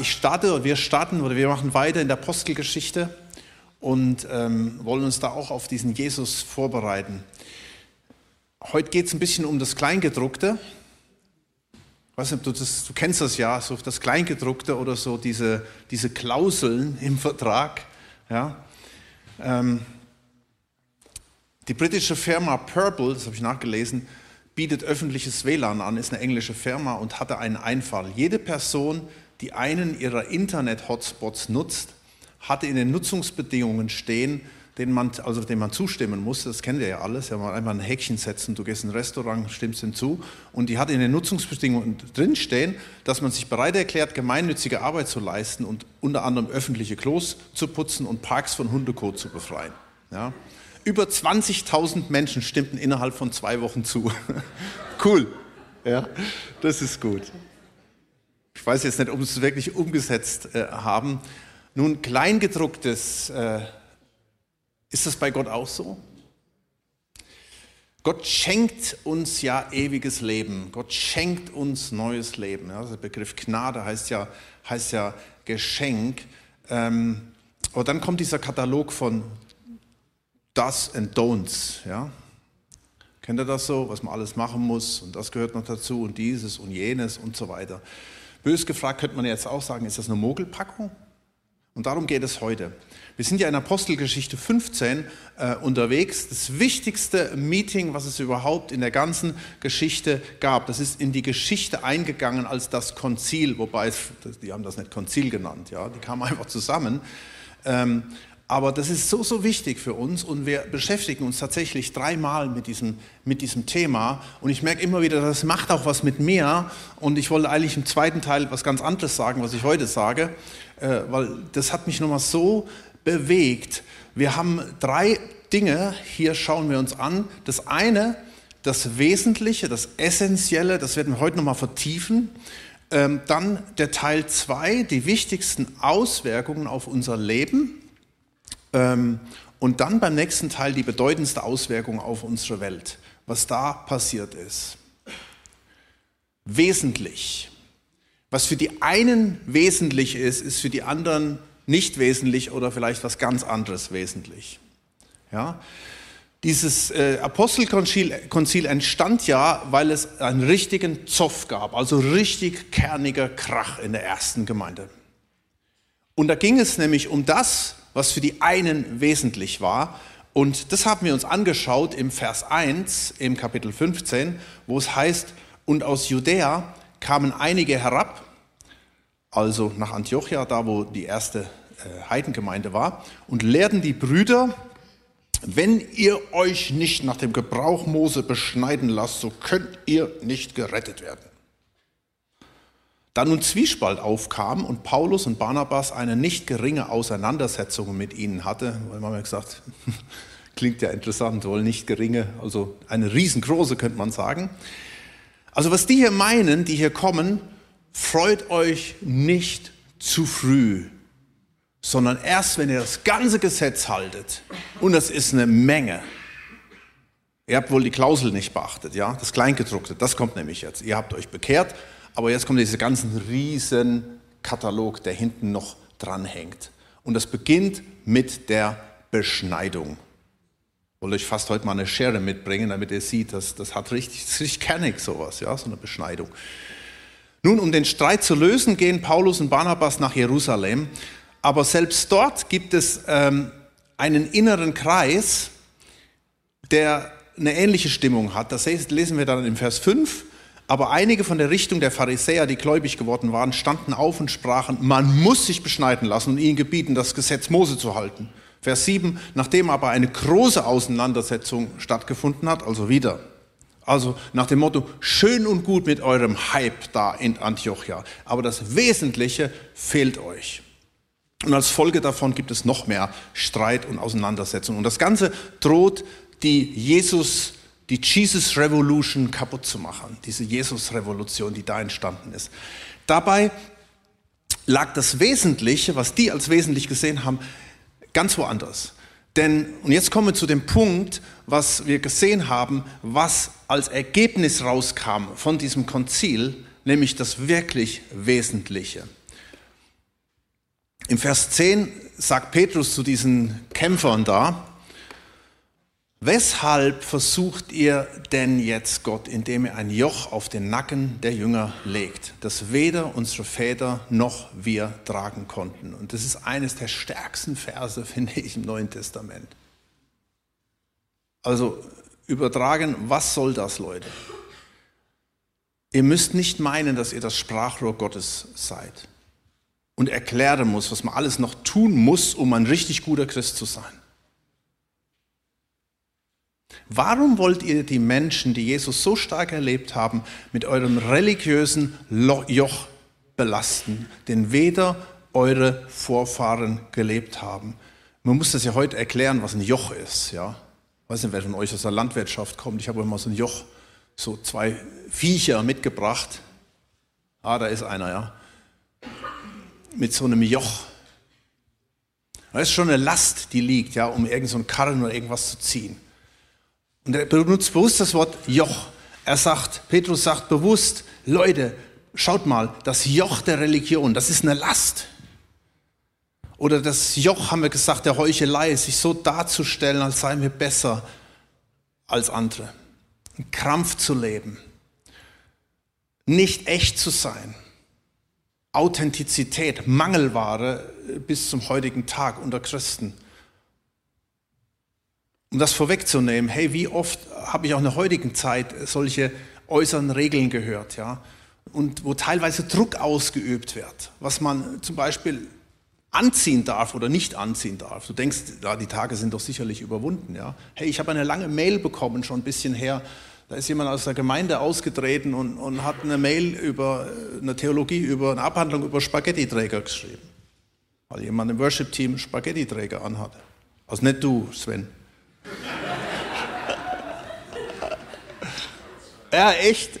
Ich starte, wir starten oder wir machen weiter in der Apostelgeschichte und ähm, wollen uns da auch auf diesen Jesus vorbereiten. Heute geht es ein bisschen um das Kleingedruckte. Ich weiß nicht, du, das, du kennst das ja, so das Kleingedruckte oder so diese, diese Klauseln im Vertrag. Ja. Ähm, die britische Firma Purple, das habe ich nachgelesen, bietet öffentliches WLAN an, ist eine englische Firma und hatte einen Einfall. Jede Person, die einen ihrer Internet-Hotspots nutzt, hatte in den Nutzungsbedingungen stehen, denen man, also denen man zustimmen muss, das kennt ihr ja alles, ja, man einfach ein Häkchen setzen, du gehst in ein Restaurant, stimmst hinzu, und die hat in den Nutzungsbedingungen drinstehen, dass man sich bereit erklärt, gemeinnützige Arbeit zu leisten und unter anderem öffentliche Klos zu putzen und Parks von Hundekot zu befreien. Ja. Über 20.000 Menschen stimmten innerhalb von zwei Wochen zu. cool. Ja, das ist gut. Ich weiß jetzt nicht, ob sie es wirklich umgesetzt äh, haben. Nun, Kleingedrucktes, äh, ist das bei Gott auch so? Gott schenkt uns ja ewiges Leben. Gott schenkt uns neues Leben. Ja, der Begriff Gnade heißt ja, heißt ja Geschenk. Ähm, aber dann kommt dieser Katalog von Does and Don'ts. Ja? Kennt ihr das so, was man alles machen muss und das gehört noch dazu und dieses und jenes und so weiter. Bös gefragt könnte man jetzt auch sagen, ist das eine Mogelpackung? Und darum geht es heute. Wir sind ja in Apostelgeschichte 15 äh, unterwegs. Das wichtigste Meeting, was es überhaupt in der ganzen Geschichte gab. Das ist in die Geschichte eingegangen als das Konzil, wobei es, die haben das nicht Konzil genannt, ja, die kamen einfach zusammen. Ähm, aber das ist so, so wichtig für uns und wir beschäftigen uns tatsächlich dreimal mit diesem, mit diesem Thema. Und ich merke immer wieder, das macht auch was mit mir. Und ich wollte eigentlich im zweiten Teil was ganz anderes sagen, was ich heute sage, äh, weil das hat mich nochmal so bewegt. Wir haben drei Dinge, hier schauen wir uns an. Das eine, das Wesentliche, das Essentielle, das werden wir heute nochmal vertiefen. Ähm, dann der Teil zwei, die wichtigsten Auswirkungen auf unser Leben. Ähm, und dann beim nächsten Teil die bedeutendste Auswirkung auf unsere Welt, was da passiert ist. Wesentlich. Was für die einen wesentlich ist, ist für die anderen nicht wesentlich oder vielleicht was ganz anderes wesentlich. Ja? Dieses äh, Apostelkonzil entstand ja, weil es einen richtigen Zoff gab, also richtig kerniger Krach in der ersten Gemeinde. Und da ging es nämlich um das, was für die einen wesentlich war. Und das haben wir uns angeschaut im Vers 1 im Kapitel 15, wo es heißt, und aus Judäa kamen einige herab, also nach Antiochia, da wo die erste äh, Heidengemeinde war, und lehrten die Brüder, wenn ihr euch nicht nach dem Gebrauch Mose beschneiden lasst, so könnt ihr nicht gerettet werden. Da nun Zwiespalt aufkam und Paulus und Barnabas eine nicht geringe Auseinandersetzung mit ihnen hatte, weil man hat gesagt, klingt ja interessant, wohl nicht geringe, also eine riesengroße könnte man sagen. Also was die hier meinen, die hier kommen, freut euch nicht zu früh, sondern erst, wenn ihr das ganze Gesetz haltet. Und das ist eine Menge. Ihr habt wohl die Klausel nicht beachtet, ja? Das Kleingedruckte, das kommt nämlich jetzt. Ihr habt euch bekehrt, aber jetzt kommt dieser ganzen riesen Katalog, der hinten noch dranhängt. Und das beginnt mit der Beschneidung. Wollte euch fast heute mal eine Schere mitbringen, damit ihr seht, dass das hat richtig, das ist richtig kernig sowas, ja, so eine Beschneidung. Nun, um den Streit zu lösen, gehen Paulus und Barnabas nach Jerusalem. Aber selbst dort gibt es ähm, einen inneren Kreis, der eine ähnliche Stimmung hat. Das lesen wir dann im Vers 5. Aber einige von der Richtung der Pharisäer, die gläubig geworden waren, standen auf und sprachen, man muss sich beschneiden lassen und ihnen gebieten, das Gesetz Mose zu halten. Vers 7, nachdem aber eine große Auseinandersetzung stattgefunden hat, also wieder. Also nach dem Motto, schön und gut mit eurem Hype da in Antiochia, aber das Wesentliche fehlt euch. Und als Folge davon gibt es noch mehr Streit und Auseinandersetzung. Und das Ganze droht die Jesus die Jesus Revolution kaputt zu machen, diese Jesus-Revolution, die da entstanden ist. Dabei lag das Wesentliche, was die als wesentlich gesehen haben, ganz woanders. Denn, und jetzt kommen wir zu dem Punkt, was wir gesehen haben, was als Ergebnis rauskam von diesem Konzil, nämlich das wirklich Wesentliche. Im Vers 10 sagt Petrus zu diesen Kämpfern da, Weshalb versucht ihr denn jetzt Gott, indem ihr ein Joch auf den Nacken der Jünger legt, das weder unsere Väter noch wir tragen konnten? Und das ist eines der stärksten Verse, finde ich, im Neuen Testament. Also übertragen, was soll das, Leute? Ihr müsst nicht meinen, dass ihr das Sprachrohr Gottes seid und erklären muss, was man alles noch tun muss, um ein richtig guter Christ zu sein. Warum wollt ihr die Menschen, die Jesus so stark erlebt haben, mit eurem religiösen Joch belasten, den weder eure Vorfahren gelebt haben? Man muss das ja heute erklären, was ein Joch ist. Ja? Ich weiß nicht, wer von euch aus der Landwirtschaft kommt. Ich habe immer so ein Joch, so zwei Viecher mitgebracht. Ah, da ist einer, ja. Mit so einem Joch. Das ist schon eine Last, die liegt, ja, um irgendeinen so Karren oder irgendwas zu ziehen. Und er benutzt bewusst das Wort Joch. Er sagt, Petrus sagt bewusst, Leute, schaut mal, das Joch der Religion, das ist eine Last. Oder das Joch, haben wir gesagt, der Heuchelei, sich so darzustellen, als seien wir besser als andere. Ein Krampf zu leben. Nicht echt zu sein. Authentizität, Mangelware bis zum heutigen Tag unter Christen um das vorwegzunehmen, hey, wie oft habe ich auch in der heutigen Zeit solche äußeren Regeln gehört, ja, und wo teilweise Druck ausgeübt wird, was man zum Beispiel anziehen darf oder nicht anziehen darf. Du denkst, ja, die Tage sind doch sicherlich überwunden, ja. Hey, ich habe eine lange Mail bekommen, schon ein bisschen her, da ist jemand aus der Gemeinde ausgetreten und, und hat eine Mail über eine Theologie, über eine Abhandlung über Spaghetti-Träger geschrieben. Weil jemand im Worship-Team Spaghetti-Träger anhatte. Also nicht du, Sven. Ja, echt.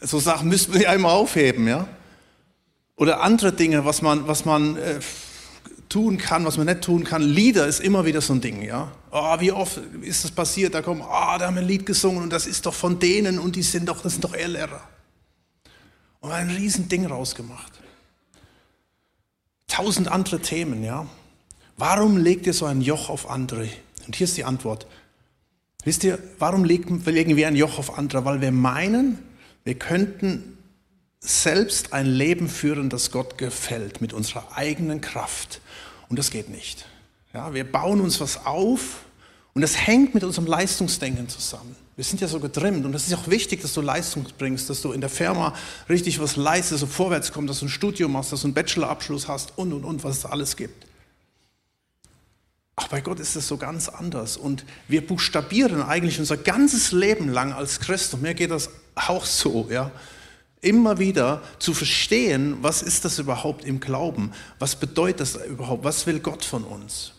So Sachen müssten wir ja immer aufheben, ja. Oder andere Dinge, was man, was man äh, tun kann, was man nicht tun kann. Lieder ist immer wieder so ein Ding, ja. Oh, wie oft ist das passiert? Da kommen, ah, oh, da haben wir ein Lied gesungen und das ist doch von denen und die sind doch, das sind doch Irrlehrer. Und ein Riesending rausgemacht. Tausend andere Themen, ja. Warum legt ihr so ein Joch auf andere? Und hier ist die Antwort. Wisst ihr, warum legen wir ein Joch auf andere? Weil wir meinen, wir könnten selbst ein Leben führen, das Gott gefällt, mit unserer eigenen Kraft. Und das geht nicht. Ja, wir bauen uns was auf und das hängt mit unserem Leistungsdenken zusammen. Wir sind ja so getrimmt und es ist auch wichtig, dass du Leistung bringst, dass du in der Firma richtig was leistest, dass du vorwärts kommst, dass du ein Studium machst, dass du einen Bachelorabschluss hast und und und, was es alles gibt. Ach, bei Gott ist es so ganz anders. Und wir buchstabieren eigentlich unser ganzes Leben lang als Christ. Und mir geht das auch so, ja. Immer wieder zu verstehen, was ist das überhaupt im Glauben? Was bedeutet das überhaupt? Was will Gott von uns?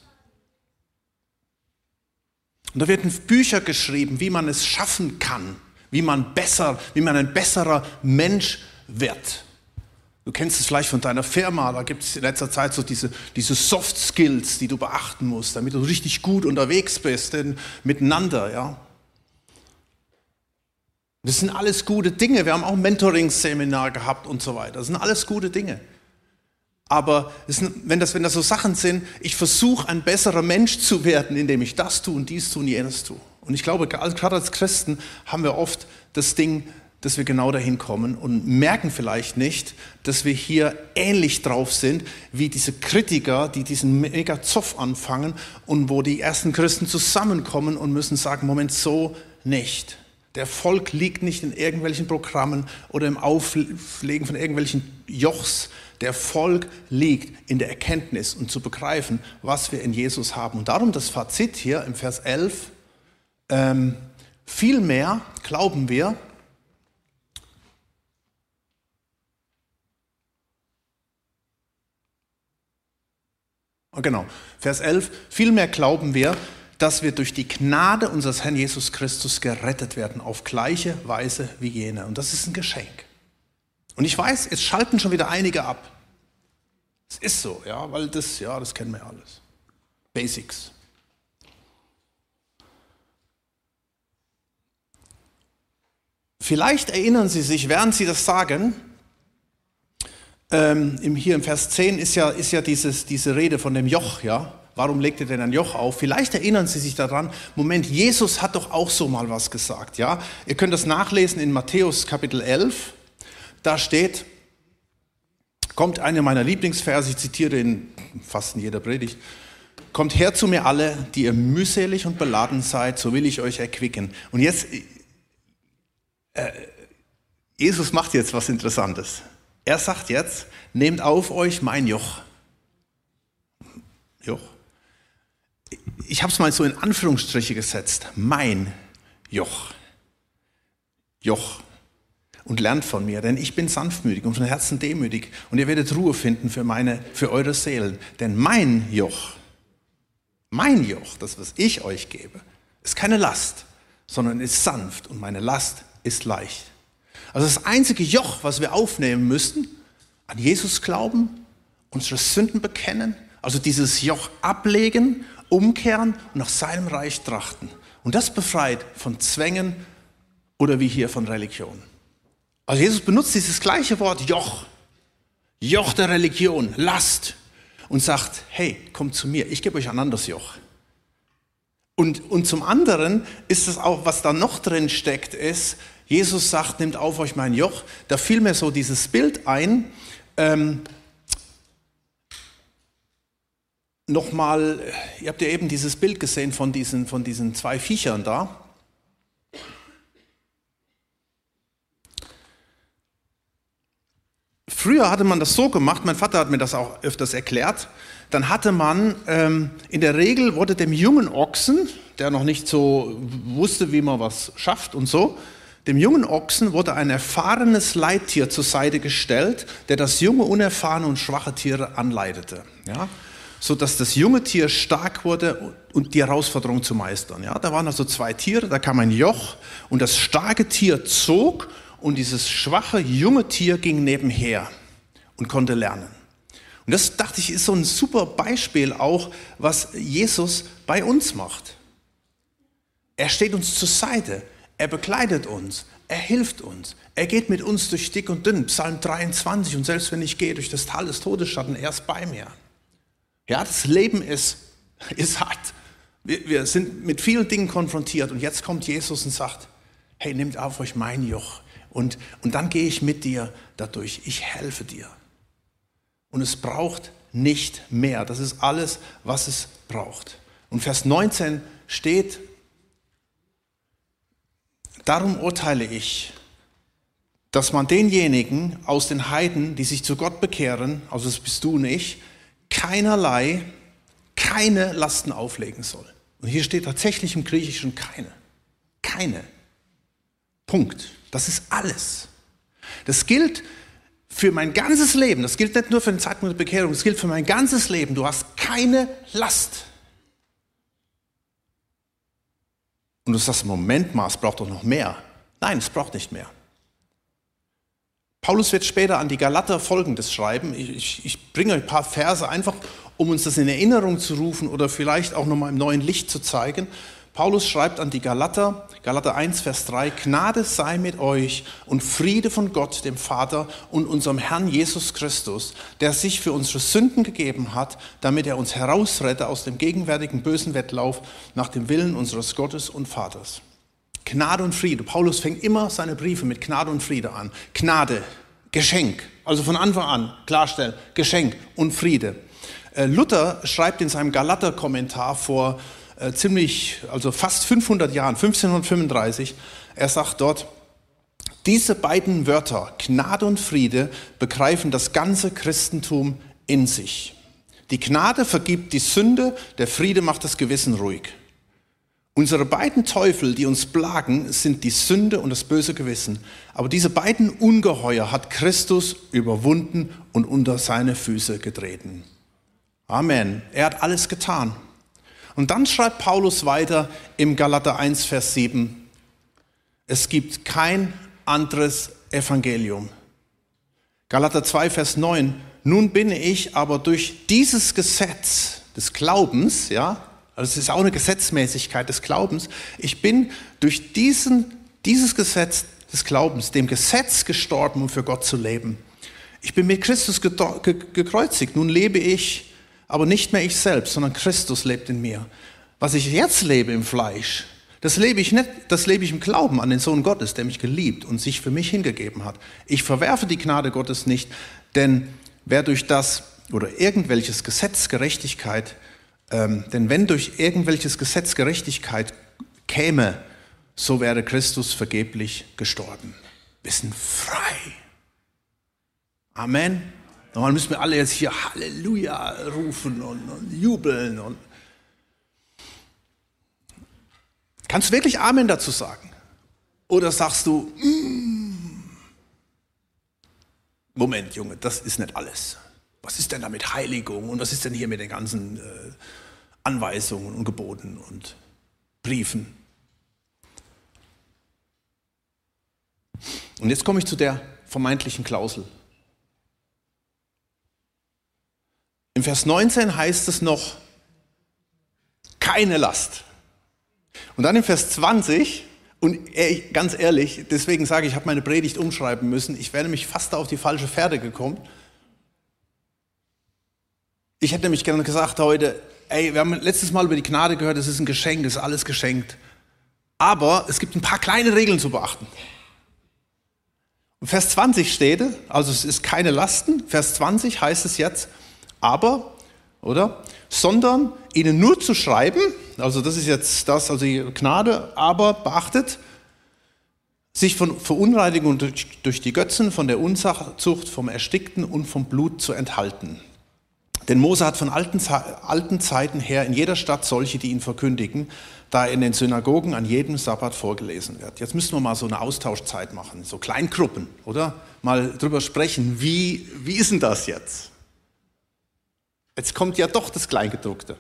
Und da werden Bücher geschrieben, wie man es schaffen kann, wie man besser, wie man ein besserer Mensch wird. Du kennst es vielleicht von deiner Firma, da gibt es in letzter Zeit so diese, diese Soft Skills, die du beachten musst, damit du richtig gut unterwegs bist denn, miteinander. Ja? Das sind alles gute Dinge. Wir haben auch ein Mentoring-Seminar gehabt und so weiter. Das sind alles gute Dinge. Aber sind, wenn, das, wenn das so Sachen sind, ich versuche ein besserer Mensch zu werden, indem ich das tue und dies tue und jenes tue. Und ich glaube, gerade als Christen haben wir oft das Ding, dass wir genau dahin kommen und merken vielleicht nicht, dass wir hier ähnlich drauf sind wie diese Kritiker, die diesen mega Zoff anfangen und wo die ersten Christen zusammenkommen und müssen sagen, Moment, so nicht. Der Volk liegt nicht in irgendwelchen Programmen oder im Auflegen von irgendwelchen Jochs. Der Volk liegt in der Erkenntnis und zu begreifen, was wir in Jesus haben. Und darum das Fazit hier im Vers 11. Ähm, vielmehr glauben wir, genau, Vers 11. Vielmehr glauben wir, dass wir durch die Gnade unseres Herrn Jesus Christus gerettet werden, auf gleiche Weise wie jene. Und das ist ein Geschenk. Und ich weiß, jetzt schalten schon wieder einige ab. Es ist so, ja, weil das, ja, das kennen wir alles. Basics. Vielleicht erinnern Sie sich, während Sie das sagen, ähm, im, hier im Vers 10 ist ja, ist ja dieses, diese Rede von dem Joch, ja. Warum legt ihr denn ein Joch auf? Vielleicht erinnern Sie sich daran, Moment, Jesus hat doch auch so mal was gesagt, ja. Ihr könnt das nachlesen in Matthäus Kapitel 11. Da steht, kommt einer meiner Lieblingsverse, ich zitiere ihn fast in jeder Predigt. Kommt her zu mir alle, die ihr mühselig und beladen seid, so will ich euch erquicken. Und jetzt, äh, Jesus macht jetzt was Interessantes. Er sagt jetzt, nehmt auf euch mein Joch. Joch. Ich habe es mal so in Anführungsstriche gesetzt. Mein Joch. Joch. Und lernt von mir, denn ich bin sanftmütig und von Herzen demütig und ihr werdet Ruhe finden für, meine, für eure Seelen. Denn mein Joch, mein Joch, das was ich euch gebe, ist keine Last, sondern ist sanft und meine Last ist leicht. Also das einzige Joch, was wir aufnehmen müssen, an Jesus glauben, unsere Sünden bekennen, also dieses Joch ablegen, umkehren und nach seinem Reich trachten. Und das befreit von Zwängen oder wie hier von Religion. Also Jesus benutzt dieses gleiche Wort Joch, Joch der Religion, Last und sagt, hey, kommt zu mir, ich gebe euch ein anderes Joch. Und, und zum anderen ist es auch, was da noch drin steckt, ist, Jesus sagt, nehmt auf euch mein Joch. Da fiel mir so dieses Bild ein. Ähm, Nochmal, ihr habt ja eben dieses Bild gesehen von diesen, von diesen zwei Viechern da. Früher hatte man das so gemacht, mein Vater hat mir das auch öfters erklärt, dann hatte man, ähm, in der Regel wurde dem jungen Ochsen, der noch nicht so wusste, wie man was schafft und so, dem jungen Ochsen wurde ein erfahrenes Leittier zur Seite gestellt, der das junge, unerfahrene und schwache Tier anleitete. Ja? So das junge Tier stark wurde und die Herausforderung zu meistern. Ja? Da waren also zwei Tiere, da kam ein Joch und das starke Tier zog und dieses schwache, junge Tier ging nebenher und konnte lernen. Und das dachte ich ist so ein super Beispiel auch, was Jesus bei uns macht. Er steht uns zur Seite. Er begleitet uns, er hilft uns, er geht mit uns durch dick und dünn. Psalm 23, und selbst wenn ich gehe durch das Tal des Todesschatten, er ist bei mir. Ja, das Leben ist, ist hart. Wir, wir sind mit vielen Dingen konfrontiert und jetzt kommt Jesus und sagt, hey, nehmt auf euch mein Joch und, und dann gehe ich mit dir dadurch. Ich helfe dir. Und es braucht nicht mehr. Das ist alles, was es braucht. Und Vers 19 steht, Darum urteile ich, dass man denjenigen aus den Heiden, die sich zu Gott bekehren, also das bist du nicht, keinerlei, keine Lasten auflegen soll. Und hier steht tatsächlich im Griechischen keine. Keine. Punkt. Das ist alles. Das gilt für mein ganzes Leben. Das gilt nicht nur für den Zeitpunkt der Bekehrung, das gilt für mein ganzes Leben. Du hast keine Last. Und du sagst, Moment mal, es braucht doch noch mehr. Nein, es braucht nicht mehr. Paulus wird später an die Galater Folgendes schreiben. Ich, ich, ich bringe ein paar Verse einfach, um uns das in Erinnerung zu rufen oder vielleicht auch nochmal im neuen Licht zu zeigen. Paulus schreibt an die Galater, Galater 1, Vers 3, Gnade sei mit euch und Friede von Gott, dem Vater und unserem Herrn Jesus Christus, der sich für unsere Sünden gegeben hat, damit er uns herausrette aus dem gegenwärtigen bösen Wettlauf nach dem Willen unseres Gottes und Vaters. Gnade und Friede. Paulus fängt immer seine Briefe mit Gnade und Friede an. Gnade, Geschenk. Also von Anfang an klarstellen, Geschenk und Friede. Äh, Luther schreibt in seinem Galater-Kommentar vor äh, ziemlich, also fast 500 Jahren, 1535, er sagt dort, diese beiden Wörter, Gnade und Friede, begreifen das ganze Christentum in sich. Die Gnade vergibt die Sünde, der Friede macht das Gewissen ruhig. Unsere beiden Teufel, die uns plagen, sind die Sünde und das böse Gewissen. Aber diese beiden Ungeheuer hat Christus überwunden und unter seine Füße getreten. Amen. Er hat alles getan. Und dann schreibt Paulus weiter im Galater 1, Vers 7, es gibt kein anderes Evangelium. Galater 2, Vers 9, nun bin ich aber durch dieses Gesetz des Glaubens, ja, also es ist auch eine Gesetzmäßigkeit des Glaubens, ich bin durch diesen, dieses Gesetz des Glaubens, dem Gesetz gestorben, um für Gott zu leben. Ich bin mit Christus gekreuzigt. Nun lebe ich, aber nicht mehr ich selbst, sondern Christus lebt in mir. Was ich jetzt lebe im Fleisch, das lebe ich nicht, das lebe ich im Glauben an den Sohn Gottes, der mich geliebt und sich für mich hingegeben hat. Ich verwerfe die Gnade Gottes nicht, denn wer durch das oder irgendwelches Gesetz Gerechtigkeit, ähm, denn wenn durch irgendwelches Gesetz Gerechtigkeit käme, so wäre Christus vergeblich gestorben. Wir sind frei. Amen. Normal müssen wir alle jetzt hier Halleluja rufen und, und jubeln und Kannst du wirklich Amen dazu sagen? Oder sagst du, mm, Moment, Junge, das ist nicht alles. Was ist denn da mit Heiligung und was ist denn hier mit den ganzen äh, Anweisungen und Geboten und Briefen? Und jetzt komme ich zu der vermeintlichen Klausel. Im Vers 19 heißt es noch, keine Last. Und dann im Vers 20, und ganz ehrlich, deswegen sage ich, ich habe meine Predigt umschreiben müssen, ich wäre nämlich fast auf die falsche Pferde gekommen. Ich hätte nämlich gerne gesagt heute, ey, wir haben letztes Mal über die Gnade gehört, es ist ein Geschenk, es ist alles geschenkt. Aber es gibt ein paar kleine Regeln zu beachten. Vers 20 steht, also es ist keine Lasten. Vers 20 heißt es jetzt, aber, oder? Sondern ihnen nur zu schreiben, also das ist jetzt das, also die Gnade, aber beachtet, sich von Verunreinigung durch, durch die Götzen, von der Unzucht, vom Erstickten und vom Blut zu enthalten. Denn Mose hat von alten, alten Zeiten her in jeder Stadt solche, die ihn verkündigen, da in den Synagogen an jedem Sabbat vorgelesen wird. Jetzt müssen wir mal so eine Austauschzeit machen, so Kleingruppen, oder? Mal drüber sprechen, wie, wie ist denn das jetzt? Jetzt kommt ja doch das Kleingedruckte.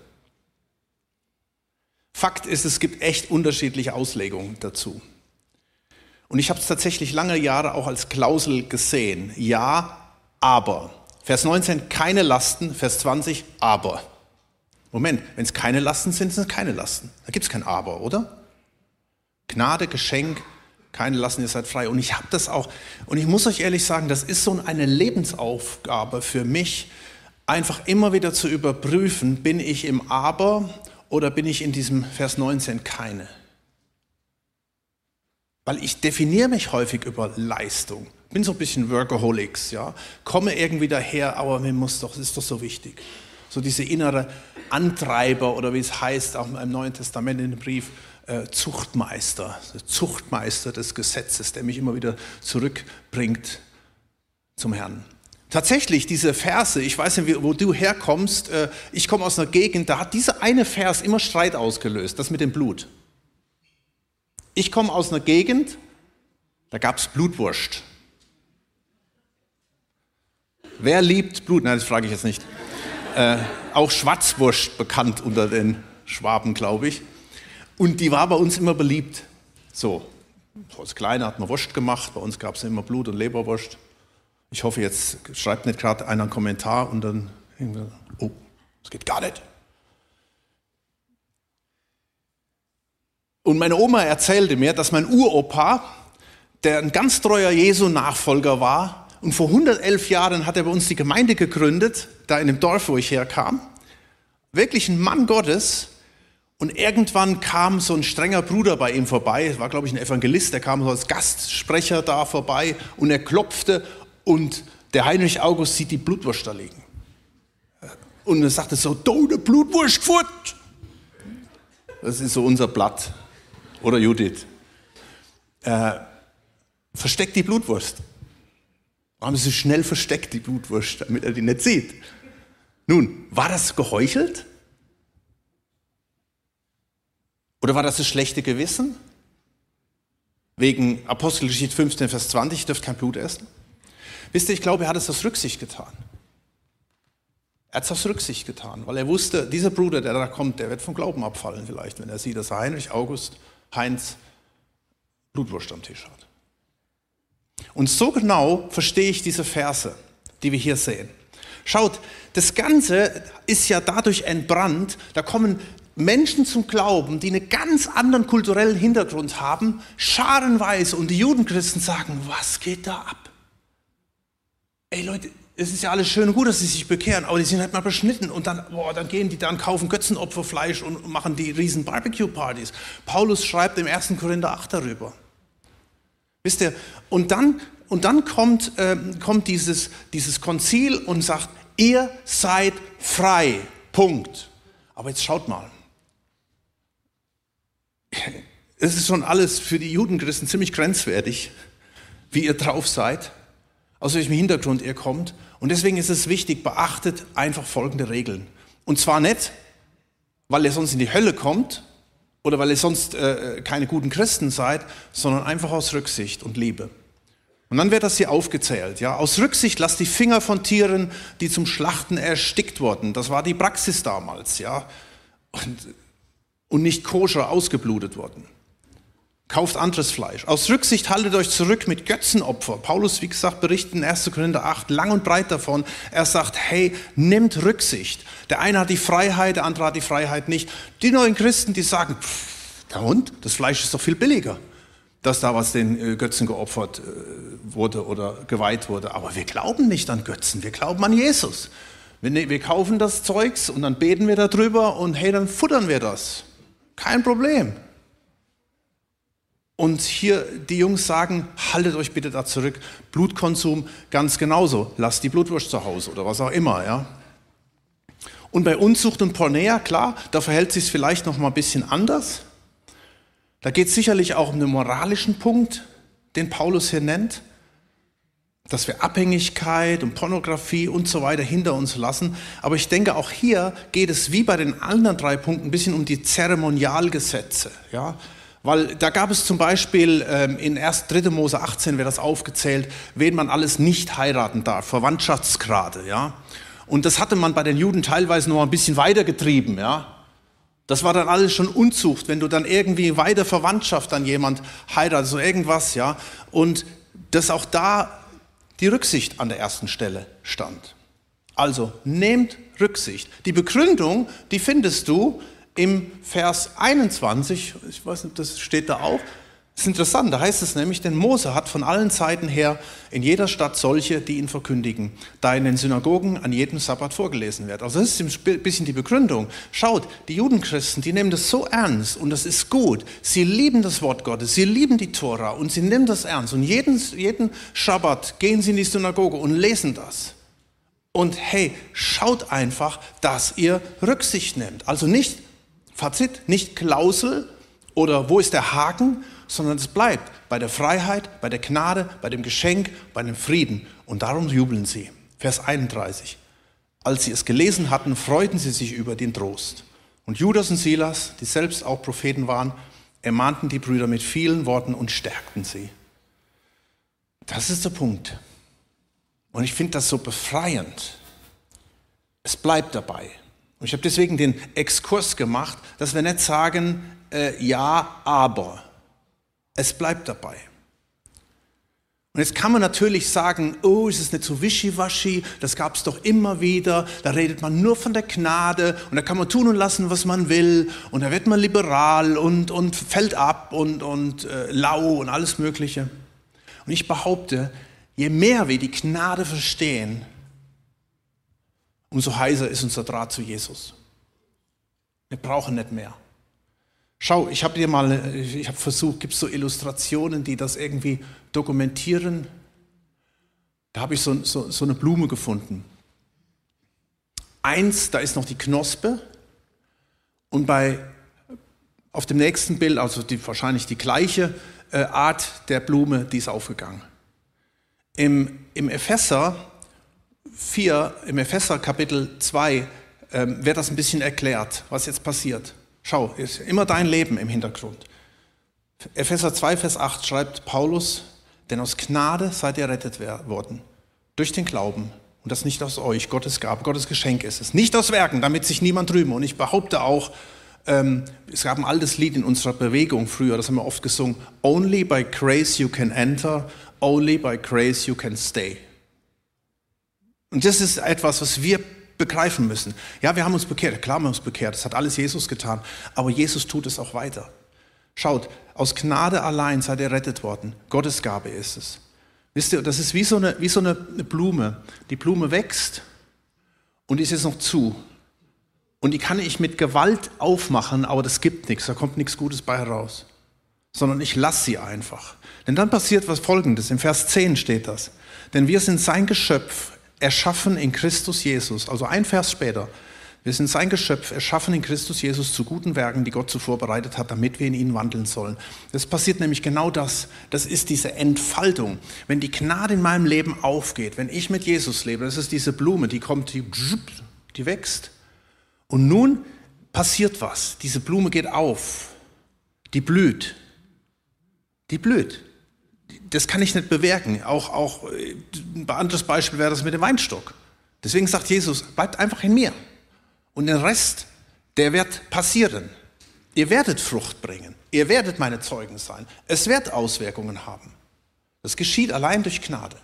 Fakt ist, es gibt echt unterschiedliche Auslegungen dazu. Und ich habe es tatsächlich lange Jahre auch als Klausel gesehen. Ja, aber. Vers 19, keine Lasten. Vers 20, aber. Moment, wenn es keine Lasten sind, sind es keine Lasten. Da gibt es kein Aber, oder? Gnade, Geschenk, keine Lasten, ihr seid frei. Und ich habe das auch, und ich muss euch ehrlich sagen, das ist so eine Lebensaufgabe für mich, einfach immer wieder zu überprüfen, bin ich im Aber oder bin ich in diesem Vers 19 keine? Weil ich definiere mich häufig über Leistung. Bin so ein bisschen Workaholics, ja. Komme irgendwie daher, aber mir muss doch, ist doch so wichtig. So diese innere Antreiber oder wie es heißt, auch im Neuen Testament in dem Brief, äh, Zuchtmeister, Zuchtmeister des Gesetzes, der mich immer wieder zurückbringt zum Herrn. Tatsächlich, diese Verse, ich weiß nicht, wo du herkommst, äh, ich komme aus einer Gegend, da hat dieser eine Vers immer Streit ausgelöst, das mit dem Blut. Ich komme aus einer Gegend, da gab es Blutwurst. Wer liebt Blut? Nein, das frage ich jetzt nicht. Äh, auch Schwarzwurst bekannt unter den Schwaben, glaube ich. Und die war bei uns immer beliebt. So, als Kleiner hat man Wurst gemacht, bei uns gab es immer Blut- und Leberwurst. Ich hoffe, jetzt schreibt nicht gerade einer einen Kommentar und dann, oh, das geht gar nicht. Und meine Oma erzählte mir, dass mein Uropa, der ein ganz treuer Jesu-Nachfolger war, und vor 111 Jahren hat er bei uns die Gemeinde gegründet, da in dem Dorf, wo ich herkam. Wirklich ein Mann Gottes. Und irgendwann kam so ein strenger Bruder bei ihm vorbei, war glaube ich ein Evangelist, der kam so als Gastsprecher da vorbei und er klopfte und der Heinrich August sieht die Blutwurst da liegen. Und er sagte so, du, eine Blutwurst fort. Das ist so unser Blatt. Oder Judith. Äh, versteckt die Blutwurst. Haben sie schnell versteckt, die Blutwurst, damit er die nicht sieht. Nun, war das geheuchelt? Oder war das das schlechte Gewissen? Wegen Apostelgeschichte 15, Vers 20, dürft kein Blut essen? Wisst ihr, ich glaube, er hat es aus Rücksicht getan. Er hat es aus Rücksicht getan, weil er wusste, dieser Bruder, der da kommt, der wird vom Glauben abfallen vielleicht, wenn er sieht, dass Heinrich August Heinz Blutwurst am Tisch hat. Und so genau verstehe ich diese Verse, die wir hier sehen. Schaut, das Ganze ist ja dadurch entbrannt, da kommen Menschen zum Glauben, die einen ganz anderen kulturellen Hintergrund haben, scharenweise, und die Judenchristen sagen, was geht da ab? Ey Leute, es ist ja alles schön und gut, dass sie sich bekehren, aber die sind halt mal beschnitten und dann, boah, dann gehen die dann, kaufen Götzenopferfleisch und machen die riesen Barbecue-Partys. Paulus schreibt im 1. Korinther 8 darüber. Wisst ihr, und dann, und dann kommt, äh, kommt dieses, dieses Konzil und sagt, ihr seid frei, Punkt. Aber jetzt schaut mal. Es ist schon alles für die Judenchristen ziemlich grenzwertig, wie ihr drauf seid, aus welchem Hintergrund ihr kommt. Und deswegen ist es wichtig, beachtet einfach folgende Regeln. Und zwar nicht, weil ihr sonst in die Hölle kommt oder weil ihr sonst äh, keine guten Christen seid, sondern einfach aus Rücksicht und Liebe. Und dann wird das hier aufgezählt. Ja? Aus Rücksicht lasst die Finger von Tieren, die zum Schlachten erstickt wurden. Das war die Praxis damals. Ja? Und, und nicht koscher ausgeblutet wurden kauft anderes Fleisch. Aus Rücksicht haltet euch zurück mit Götzenopfer. Paulus, wie gesagt, berichtet in 1. Korinther 8 lang und breit davon. Er sagt, hey, nimmt Rücksicht. Der eine hat die Freiheit, der andere hat die Freiheit nicht. Die neuen Christen, die sagen, pff, der Hund, das Fleisch ist doch viel billiger, dass da was den äh, Götzen geopfert äh, wurde oder geweiht wurde. Aber wir glauben nicht an Götzen, wir glauben an Jesus. Ne, wir kaufen das Zeugs und dann beten wir darüber und hey, dann futtern wir das. Kein Problem. Und hier die Jungs sagen, haltet euch bitte da zurück. Blutkonsum ganz genauso. Lasst die Blutwurst zu Hause oder was auch immer, ja. Und bei Unzucht und Pornea, klar, da verhält sich es vielleicht noch mal ein bisschen anders. Da geht es sicherlich auch um den moralischen Punkt, den Paulus hier nennt, dass wir Abhängigkeit und Pornografie und so weiter hinter uns lassen. Aber ich denke, auch hier geht es wie bei den anderen drei Punkten ein bisschen um die Zeremonialgesetze, ja. Weil da gab es zum Beispiel ähm, in 1. 3. Mose 18 wird das aufgezählt, wen man alles nicht heiraten darf, Verwandtschaftsgrade, ja. Und das hatte man bei den Juden teilweise noch ein bisschen weitergetrieben, ja. Das war dann alles schon Unzucht, wenn du dann irgendwie weiter Verwandtschaft an jemand heiratest, so irgendwas, ja. Und dass auch da die Rücksicht an der ersten Stelle stand. Also nehmt Rücksicht. Die Begründung, die findest du im Vers 21, ich weiß nicht, das steht da auch, ist interessant, da heißt es nämlich, denn Mose hat von allen Zeiten her in jeder Stadt solche, die ihn verkündigen, da in den Synagogen an jedem Sabbat vorgelesen wird. Also das ist ein bisschen die Begründung. Schaut, die Judenchristen, die nehmen das so ernst und das ist gut. Sie lieben das Wort Gottes, sie lieben die Tora und sie nehmen das ernst. Und jeden, jeden Sabbat gehen sie in die Synagoge und lesen das. Und hey, schaut einfach, dass ihr Rücksicht nehmt. Also nicht Fazit, nicht Klausel oder wo ist der Haken, sondern es bleibt bei der Freiheit, bei der Gnade, bei dem Geschenk, bei dem Frieden. Und darum jubeln sie. Vers 31. Als sie es gelesen hatten, freuten sie sich über den Trost. Und Judas und Silas, die selbst auch Propheten waren, ermahnten die Brüder mit vielen Worten und stärkten sie. Das ist der Punkt. Und ich finde das so befreiend. Es bleibt dabei. Und ich habe deswegen den Exkurs gemacht, dass wir nicht sagen, äh, ja, aber. Es bleibt dabei. Und jetzt kann man natürlich sagen, oh, ist es nicht so wischiwaschi, das gab es doch immer wieder, da redet man nur von der Gnade und da kann man tun und lassen, was man will und da wird man liberal und, und fällt ab und, und äh, lau und alles Mögliche. Und ich behaupte, je mehr wir die Gnade verstehen, umso heißer ist unser Draht zu Jesus. Wir brauchen nicht mehr. Schau, ich habe dir mal, ich habe versucht, gibt es so Illustrationen, die das irgendwie dokumentieren? Da habe ich so, so, so eine Blume gefunden. Eins, da ist noch die Knospe und bei, auf dem nächsten Bild, also die, wahrscheinlich die gleiche äh, Art der Blume, die ist aufgegangen. Im, im Epheser 4, im Epheser Kapitel 2, ähm, wird das ein bisschen erklärt, was jetzt passiert. Schau, ist immer dein Leben im Hintergrund. Epheser 2, Vers 8 schreibt Paulus, denn aus Gnade seid ihr rettet worden, durch den Glauben. Und das nicht aus euch, Gottes Gabe, Gottes Geschenk ist es. Nicht aus Werken, damit sich niemand rühme. Und ich behaupte auch, ähm, es gab ein altes Lied in unserer Bewegung früher, das haben wir oft gesungen. Only by grace you can enter, only by grace you can stay. Und das ist etwas, was wir begreifen müssen. Ja, wir haben uns bekehrt, klar haben wir uns bekehrt, das hat alles Jesus getan, aber Jesus tut es auch weiter. Schaut, aus Gnade allein seid ihr rettet worden. Gottes Gabe ist es. Wisst ihr, das ist wie so eine, wie so eine Blume. Die Blume wächst und ist jetzt noch zu. Und die kann ich mit Gewalt aufmachen, aber das gibt nichts, da kommt nichts Gutes bei heraus. Sondern ich lasse sie einfach. Denn dann passiert was Folgendes, im Vers 10 steht das. Denn wir sind sein Geschöpf, erschaffen in Christus Jesus. Also ein Vers später. Wir sind sein Geschöpf, erschaffen in Christus Jesus zu guten Werken, die Gott zuvor bereitet hat, damit wir in ihnen wandeln sollen. Das passiert nämlich genau das. Das ist diese Entfaltung. Wenn die Gnade in meinem Leben aufgeht, wenn ich mit Jesus lebe, das ist diese Blume, die kommt, die, die wächst. Und nun passiert was. Diese Blume geht auf. Die blüht. Die blüht. Das kann ich nicht bewerken. Auch, auch ein anderes Beispiel wäre das mit dem Weinstock. Deswegen sagt Jesus, bleibt einfach in mir. Und den Rest, der wird passieren. Ihr werdet Frucht bringen. Ihr werdet meine Zeugen sein. Es wird Auswirkungen haben. Das geschieht allein durch Gnade.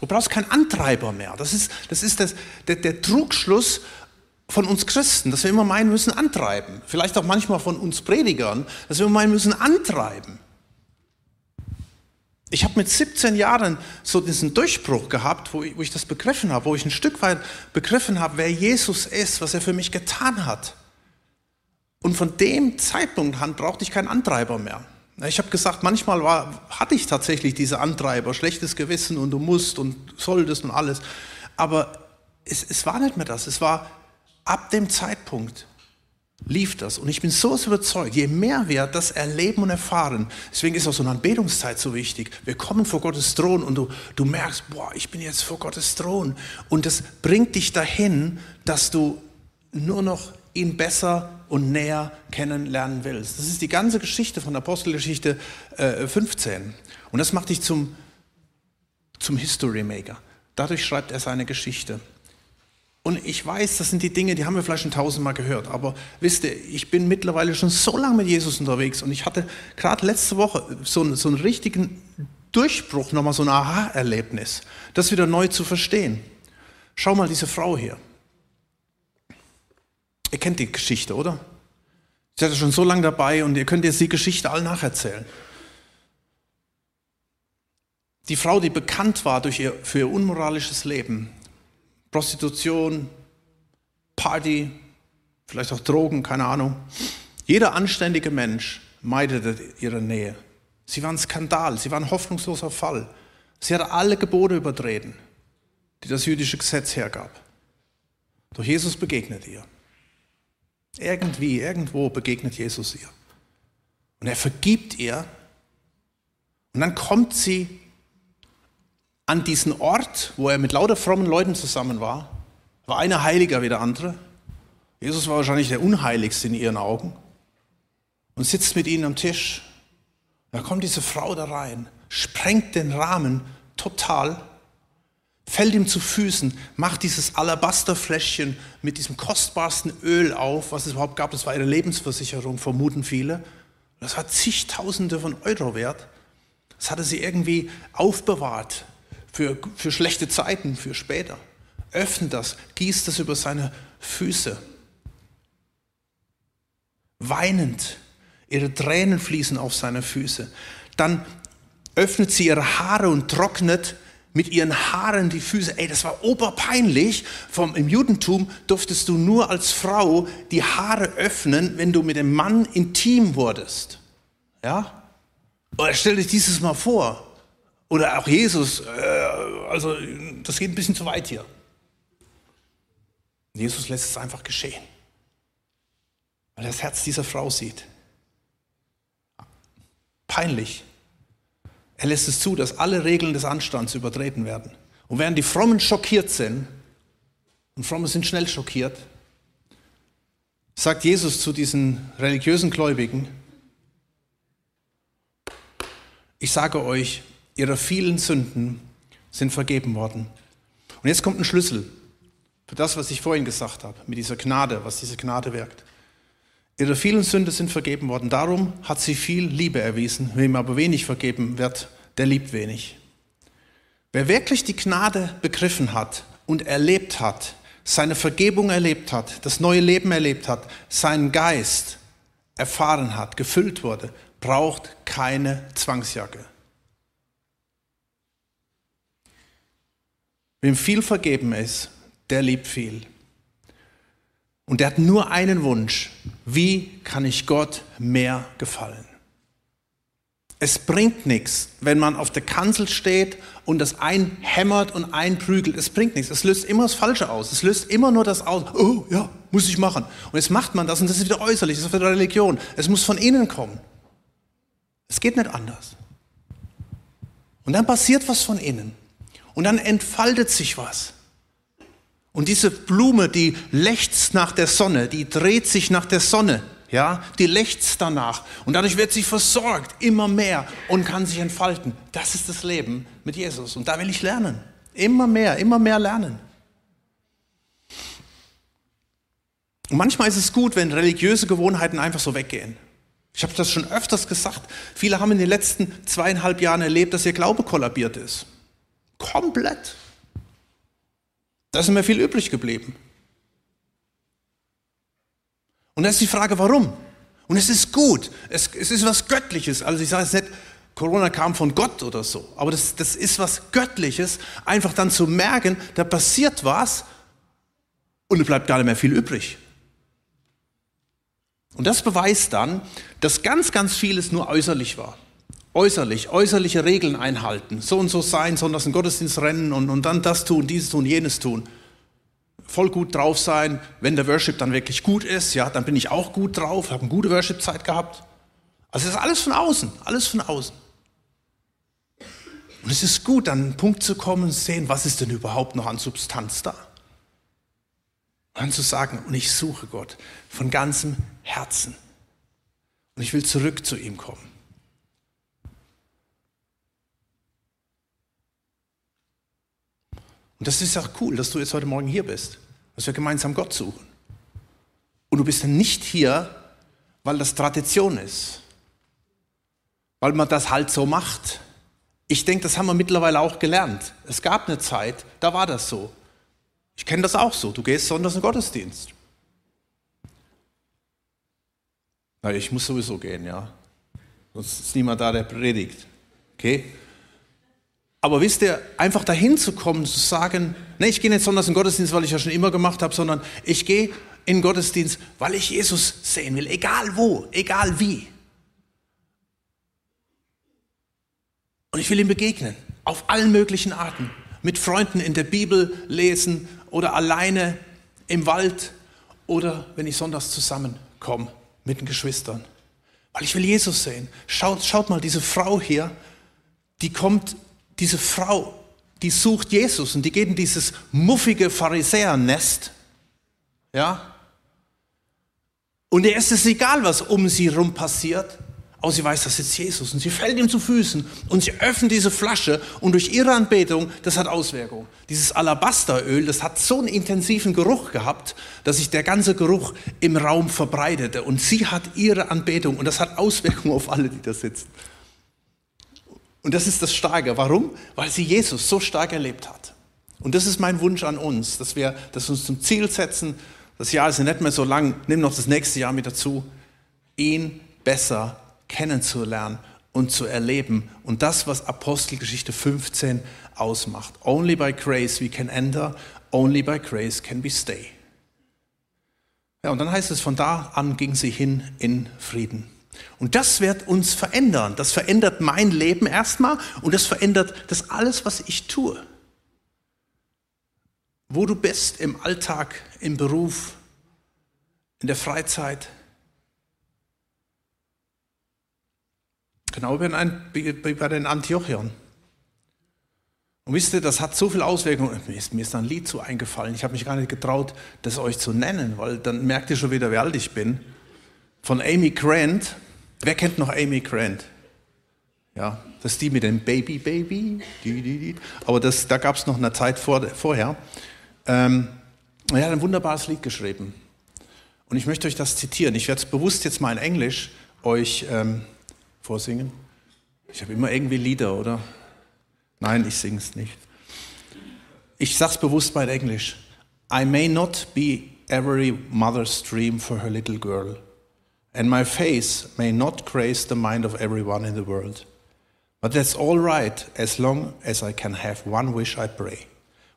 Du brauchst keinen Antreiber mehr. Das ist, das ist das, der, der Trugschluss von uns Christen, dass wir immer meinen müssen antreiben. Vielleicht auch manchmal von uns Predigern, dass wir meinen müssen antreiben. Ich habe mit 17 Jahren so diesen Durchbruch gehabt, wo ich, wo ich das begriffen habe, wo ich ein Stück weit begriffen habe, wer Jesus ist, was er für mich getan hat. Und von dem Zeitpunkt an brauchte ich keinen Antreiber mehr. Ich habe gesagt, manchmal war, hatte ich tatsächlich diese Antreiber, schlechtes Gewissen und du musst und solltest und alles. Aber es, es war nicht mehr das. Es war ab dem Zeitpunkt, lief das. Und ich bin so überzeugt, je mehr wir das erleben und erfahren, deswegen ist auch so eine Anbetungszeit so wichtig. Wir kommen vor Gottes Thron und du, du merkst, boah, ich bin jetzt vor Gottes Thron. Und das bringt dich dahin, dass du nur noch ihn besser und näher kennenlernen willst. Das ist die ganze Geschichte von Apostelgeschichte äh, 15. Und das macht dich zum, zum History Maker. Dadurch schreibt er seine Geschichte. Und ich weiß, das sind die Dinge, die haben wir vielleicht schon tausendmal gehört. Aber wisst ihr, ich bin mittlerweile schon so lange mit Jesus unterwegs und ich hatte gerade letzte Woche so, einen, so einen richtigen Durchbruch, nochmal so ein Aha-Erlebnis, das wieder neu zu verstehen. Schau mal diese Frau hier. Ihr kennt die Geschichte, oder? Sie seid schon so lange dabei und ihr könnt jetzt die Geschichte all nacherzählen. Die Frau, die bekannt war durch ihr, für ihr unmoralisches Leben, Prostitution, Party, vielleicht auch Drogen, keine Ahnung. Jeder anständige Mensch meidete ihre Nähe. Sie war ein Skandal, sie war ein hoffnungsloser Fall. Sie hatte alle Gebote übertreten, die das jüdische Gesetz hergab. Doch Jesus begegnet ihr. Irgendwie, irgendwo begegnet Jesus ihr. Und er vergibt ihr. Und dann kommt sie an diesen Ort, wo er mit lauter frommen Leuten zusammen war, war einer heiliger wie der andere. Jesus war wahrscheinlich der unheiligste in ihren Augen und sitzt mit ihnen am Tisch. Da kommt diese Frau da rein, sprengt den Rahmen total, fällt ihm zu Füßen, macht dieses Alabasterfläschchen mit diesem kostbarsten Öl auf, was es überhaupt gab. Das war ihre Lebensversicherung, vermuten viele. Das war zigtausende von Euro wert. Das hatte sie irgendwie aufbewahrt für, für schlechte Zeiten, für später. Öffnet das, gießt das über seine Füße. Weinend, ihre Tränen fließen auf seine Füße. Dann öffnet sie ihre Haare und trocknet mit ihren Haaren die Füße. Ey, das war oberpeinlich. Vom, Im Judentum durftest du nur als Frau die Haare öffnen, wenn du mit dem Mann intim wurdest. Ja? Oder stell dich dieses mal vor. Oder auch Jesus, äh, also das geht ein bisschen zu weit hier. Jesus lässt es einfach geschehen, weil er das Herz dieser Frau sieht. Peinlich. Er lässt es zu, dass alle Regeln des Anstands übertreten werden. Und während die Frommen schockiert sind, und Fromme sind schnell schockiert, sagt Jesus zu diesen religiösen Gläubigen, ich sage euch, ihrer vielen Sünden sind vergeben worden. Und jetzt kommt ein Schlüssel für das, was ich vorhin gesagt habe, mit dieser Gnade, was diese Gnade wirkt. Ihre vielen Sünden sind vergeben worden. Darum hat sie viel Liebe erwiesen. Wem aber wenig vergeben wird, der liebt wenig. Wer wirklich die Gnade begriffen hat und erlebt hat, seine Vergebung erlebt hat, das neue Leben erlebt hat, seinen Geist erfahren hat, gefüllt wurde, braucht keine Zwangsjacke. Wem viel vergeben ist, der liebt viel. Und der hat nur einen Wunsch. Wie kann ich Gott mehr gefallen? Es bringt nichts, wenn man auf der Kanzel steht und das einhämmert und einprügelt. Es bringt nichts. Es löst immer das Falsche aus. Es löst immer nur das aus. Oh, ja, muss ich machen. Und jetzt macht man das und das ist wieder äußerlich. Das ist wieder Religion. Es muss von innen kommen. Es geht nicht anders. Und dann passiert was von innen. Und dann entfaltet sich was. Und diese Blume, die lechzt nach der Sonne, die dreht sich nach der Sonne ja, die lechzt danach und dadurch wird sie versorgt immer mehr und kann sich entfalten. Das ist das Leben mit Jesus und da will ich lernen. Immer mehr, immer mehr lernen. Und manchmal ist es gut, wenn religiöse Gewohnheiten einfach so weggehen. Ich habe das schon öfters gesagt. Viele haben in den letzten zweieinhalb Jahren erlebt, dass ihr Glaube kollabiert ist. Komplett. Da ist mir viel übrig geblieben. Und da ist die Frage, warum? Und es ist gut, es, es ist was Göttliches. Also ich sage es nicht, Corona kam von Gott oder so, aber das, das ist was Göttliches, einfach dann zu merken, da passiert was und es bleibt gar nicht mehr viel übrig. Und das beweist dann, dass ganz, ganz vieles nur äußerlich war. Äußerlich, äußerliche Regeln einhalten, so und so sein, sondern in Gottesdienst rennen und, und dann das tun, dieses tun, jenes tun voll gut drauf sein. Wenn der Worship dann wirklich gut ist, ja, dann bin ich auch gut drauf, habe eine gute Worship-Zeit gehabt. Also es ist alles von außen, alles von außen. Und es ist gut, an einen Punkt zu kommen und sehen, was ist denn überhaupt noch an Substanz da? Und dann zu sagen, und ich suche Gott von ganzem Herzen. Und ich will zurück zu ihm kommen. Und das ist auch cool, dass du jetzt heute Morgen hier bist, dass wir gemeinsam Gott suchen. Und du bist dann nicht hier, weil das Tradition ist, weil man das halt so macht. Ich denke, das haben wir mittlerweile auch gelernt. Es gab eine Zeit, da war das so. Ich kenne das auch so. Du gehst sonntags in den Gottesdienst. Na, ich muss sowieso gehen, ja. Sonst ist niemand da, der predigt. Okay? Aber wisst ihr, einfach dahin zu kommen, zu sagen, nee, ich gehe nicht sonntags in den Gottesdienst, weil ich ja schon immer gemacht habe, sondern ich gehe in den Gottesdienst, weil ich Jesus sehen will, egal wo, egal wie. Und ich will ihm begegnen, auf allen möglichen Arten. Mit Freunden in der Bibel lesen oder alleine im Wald oder wenn ich sonntags zusammenkomme mit den Geschwistern. Weil ich will Jesus sehen. Schaut, schaut mal, diese Frau hier, die kommt diese Frau, die sucht Jesus und die geht in dieses muffige Pharisäernest. Ja? Und ihr ist es egal, was um sie rum passiert. Aber sie weiß, das ist Jesus. Und sie fällt ihm zu Füßen und sie öffnet diese Flasche und durch ihre Anbetung, das hat Auswirkungen. Dieses Alabasteröl, das hat so einen intensiven Geruch gehabt, dass sich der ganze Geruch im Raum verbreitete. Und sie hat ihre Anbetung und das hat Auswirkungen auf alle, die da sitzen. Und das ist das Starke. Warum? Weil sie Jesus so stark erlebt hat. Und das ist mein Wunsch an uns, dass wir das uns zum Ziel setzen. Das Jahr ist ja nicht mehr so lang. Nimm noch das nächste Jahr mit dazu. Ihn besser kennenzulernen und zu erleben. Und das, was Apostelgeschichte 15 ausmacht. Only by grace we can enter. Only by grace can we stay. Ja, und dann heißt es, von da an ging sie hin in Frieden. Und das wird uns verändern. Das verändert mein Leben erstmal und das verändert das alles, was ich tue. Wo du bist im Alltag, im Beruf, in der Freizeit. Genau wie bei den Antiochiern. Und wisst ihr, das hat so viel Auswirkungen. Mir ist, mir ist ein Lied so eingefallen. Ich habe mich gar nicht getraut, das euch zu nennen, weil dann merkt ihr schon wieder, wie alt ich bin. Von Amy Grant. Wer kennt noch Amy Grant? Ja, das ist die mit dem Baby, Baby. Aber das, da gab es noch eine Zeit vor, vorher. Ähm, er hat ein wunderbares Lied geschrieben. Und ich möchte euch das zitieren. Ich werde es bewusst jetzt mal in Englisch euch ähm, vorsingen. Ich habe immer irgendwie Lieder, oder? Nein, ich singe es nicht. Ich sage es bewusst mal in Englisch. I may not be every mother's dream for her little girl and my face may not grace the mind of everyone in the world. But that's all right as long as I can have one wish I pray.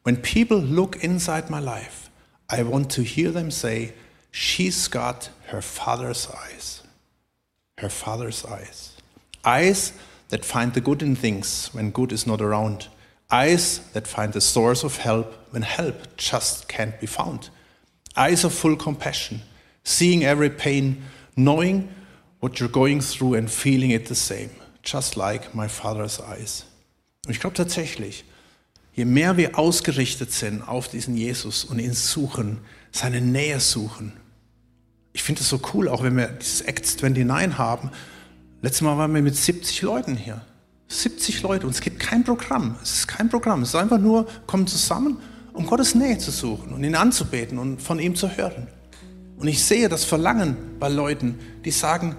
When people look inside my life, I want to hear them say, She's got her father's eyes. Her father's eyes. Eyes that find the good in things when good is not around. Eyes that find the source of help when help just can't be found. Eyes of full compassion, seeing every pain, knowing what you're going through and feeling it the same, just like my father's eyes. Und ich glaube tatsächlich, je mehr wir ausgerichtet sind auf diesen Jesus und ihn suchen, seine Nähe suchen. Ich finde es so cool, auch wenn wir dieses Acts 29 haben. Letztes Mal waren wir mit 70 Leuten hier. 70 Leute und es gibt kein Programm. Es ist kein Programm. Es ist einfach nur, kommen zusammen, um Gottes Nähe zu suchen und ihn anzubeten und von ihm zu hören. Und ich sehe das Verlangen bei Leuten, die sagen,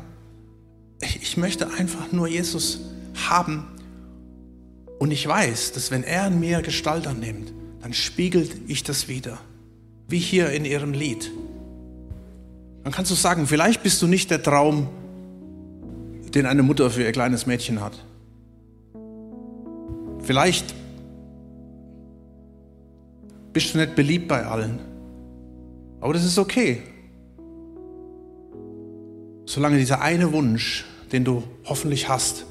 ich möchte einfach nur Jesus haben. Und ich weiß, dass wenn er in mir Gestalt annimmt, dann spiegelt ich das wieder. Wie hier in ihrem Lied. Dann kannst du sagen, vielleicht bist du nicht der Traum, den eine Mutter für ihr kleines Mädchen hat. Vielleicht bist du nicht beliebt bei allen. Aber das ist okay. Solange dieser eine Wunsch, den du hoffentlich hast,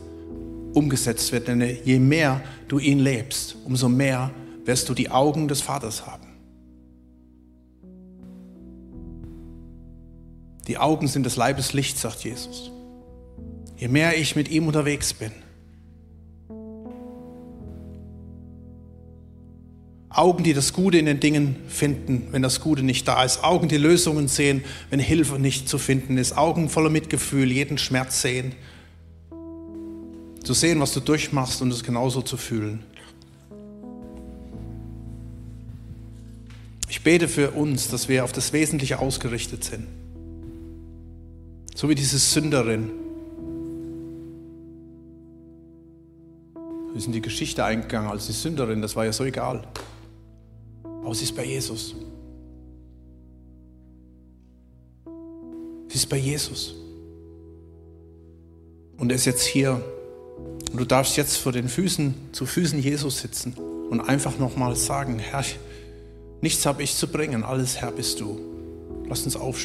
umgesetzt wird. Denn je mehr du ihn lebst, umso mehr wirst du die Augen des Vaters haben. Die Augen sind des Leibes Licht, sagt Jesus. Je mehr ich mit ihm unterwegs bin, Augen, die das Gute in den Dingen finden, wenn das Gute nicht da ist. Augen, die Lösungen sehen, wenn Hilfe nicht zu finden ist. Augen voller Mitgefühl, jeden Schmerz sehen. Zu sehen, was du durchmachst und es genauso zu fühlen. Ich bete für uns, dass wir auf das Wesentliche ausgerichtet sind. So wie diese Sünderin. Wir sind die Geschichte eingegangen als die Sünderin, das war ja so egal. Aber sie ist bei Jesus. Sie ist bei Jesus. Und er ist jetzt hier. Und du darfst jetzt vor den Füßen, zu Füßen Jesus sitzen und einfach nochmal sagen, Herr, nichts habe ich zu bringen, alles Herr bist du. Lass uns aufstehen.